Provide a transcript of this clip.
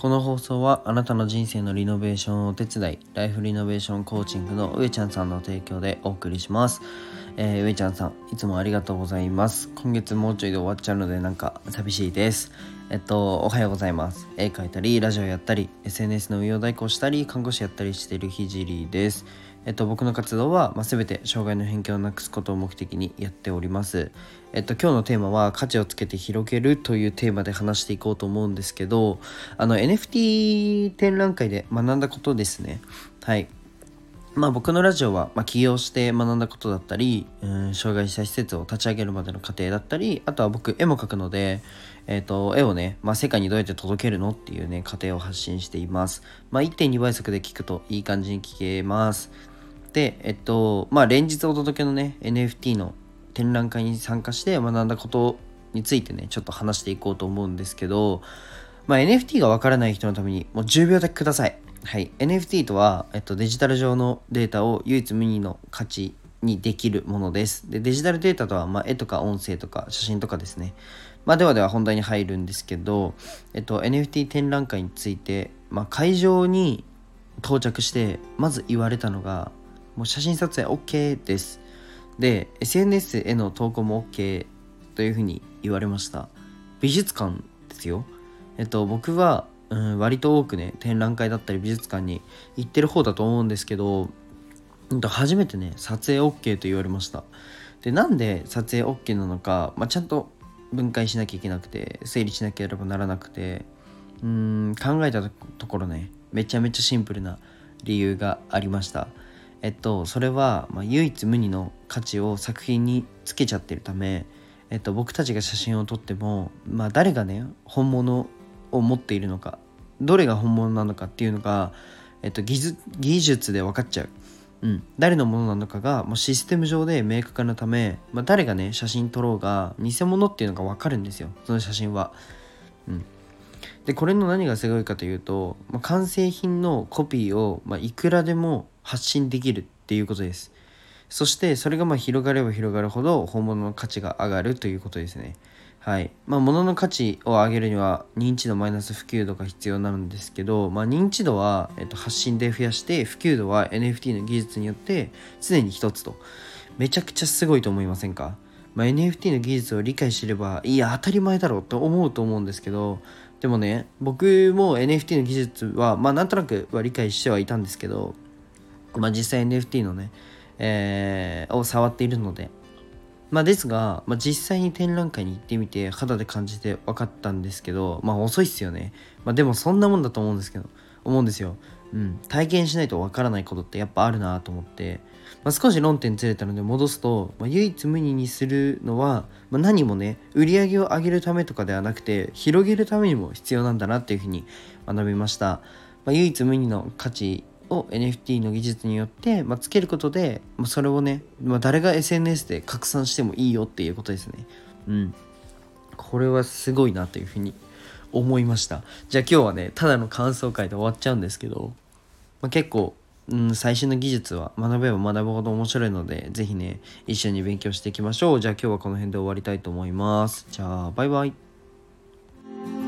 この放送はあなたの人生のリノベーションをお手伝いライフリノベーションコーチングの上ちゃんさんの提供でお送りします。えー、上ちゃんさんいつもありがとうございます。今月もうちょいで終わっちゃうのでなんか寂しいです。えっとおはようございます。絵描いたりラジオやったり SNS の運用代行したり看護師やったりしているひじりです。えっと、僕の活動は、まあ、全て障害の偏見をなくすことを目的にやっております。えっと、今日のテーマは価値をつけて広げるというテーマで話していこうと思うんですけど、あの NFT 展覧会で学んだことですね。はい。まあ僕のラジオは、まあ、起業して学んだことだったり、うん、障害者施設を立ち上げるまでの過程だったり、あとは僕絵も描くので、えっ、ー、と、絵をね、まあ世界にどうやって届けるのっていうね、過程を発信しています。まあ1.2倍速で聞くといい感じに聞けます。で、えっと、まあ連日お届けのね、NFT の展覧会に参加して学んだことについてね、ちょっと話していこうと思うんですけど、まあ NFT がわからない人のためにもう10秒だけください。はい、NFT とは、えっと、デジタル上のデータを唯一無二の価値にできるものです。でデジタルデータとは、まあ、絵とか音声とか写真とかですね。まあ、ではでは本題に入るんですけど、えっと、NFT 展覧会について、まあ、会場に到着してまず言われたのがもう写真撮影 OK です。で SNS への投稿も OK というふうに言われました。美術館ですよ。えっと僕はうん、割と多くね展覧会だったり美術館に行ってる方だと思うんですけど、うん、初めてね撮影 OK と言われましたでなんで撮影 OK なのか、まあ、ちゃんと分解しなきゃいけなくて整理しなければならなくてうん考えたところねめちゃめちゃシンプルな理由がありましたえっとそれは、ま、唯一無二の価値を作品につけちゃってるためえっと、僕たちが写真を撮っても、まあ、誰がね本物を持っているのかどれが本物なのかっていうのが、えっと、技術で分かっちゃう、うん、誰のものなのかがもうシステム上で明確なため、まあ、誰がね写真撮ろうが偽物っていうのが分かるんですよ。その写真は。うん、でこれの何がすごいかというと、まあ、完成品のコピーを、まあ、いくらでも発信できるっていうことです。そしてそれがまあ広がれば広がるほど本物の価値が上がるということですね。はい。まあ、物の価値を上げるには認知度マイナス普及度が必要なんですけど、まあ、認知度は、えっと、発信で増やして、普及度は NFT の技術によって常に一つと。めちゃくちゃすごいと思いませんか、まあ、NFT の技術を理解してれば、いや、当たり前だろうと思うと思うんですけど、でもね、僕も NFT の技術は、まあ、なんとなくは理解してはいたんですけど、まあ、実際 NFT のね、えー、を触っているので、まあ、ですが、まあ、実際に展覧会に行ってみて肌で感じて分かったんですけどまあ遅いっすよね、まあ、でもそんなもんだと思うんですけど思うんですよ、うん、体験しないと分からないことってやっぱあるなと思って、まあ、少し論点ずれたので戻すと、まあ、唯一無二にするのは、まあ、何もね売り上げを上げるためとかではなくて広げるためにも必要なんだなっていうふうに学びました、まあ、唯一無二の価値を NFT の技術によって、まあ、つけることで、まあ、それをね、まあ、誰が SNS で拡散してもいいよっていうことですね。うん。これはすごいなというふうに思いました。じゃあ今日はね、ただの感想会で終わっちゃうんですけど、まあ、結構、うん、最新の技術は学べば学ぶほど面白いので、ぜひね、一緒に勉強していきましょう。じゃあ今日はこの辺で終わりたいと思います。じゃあ、バイバイ。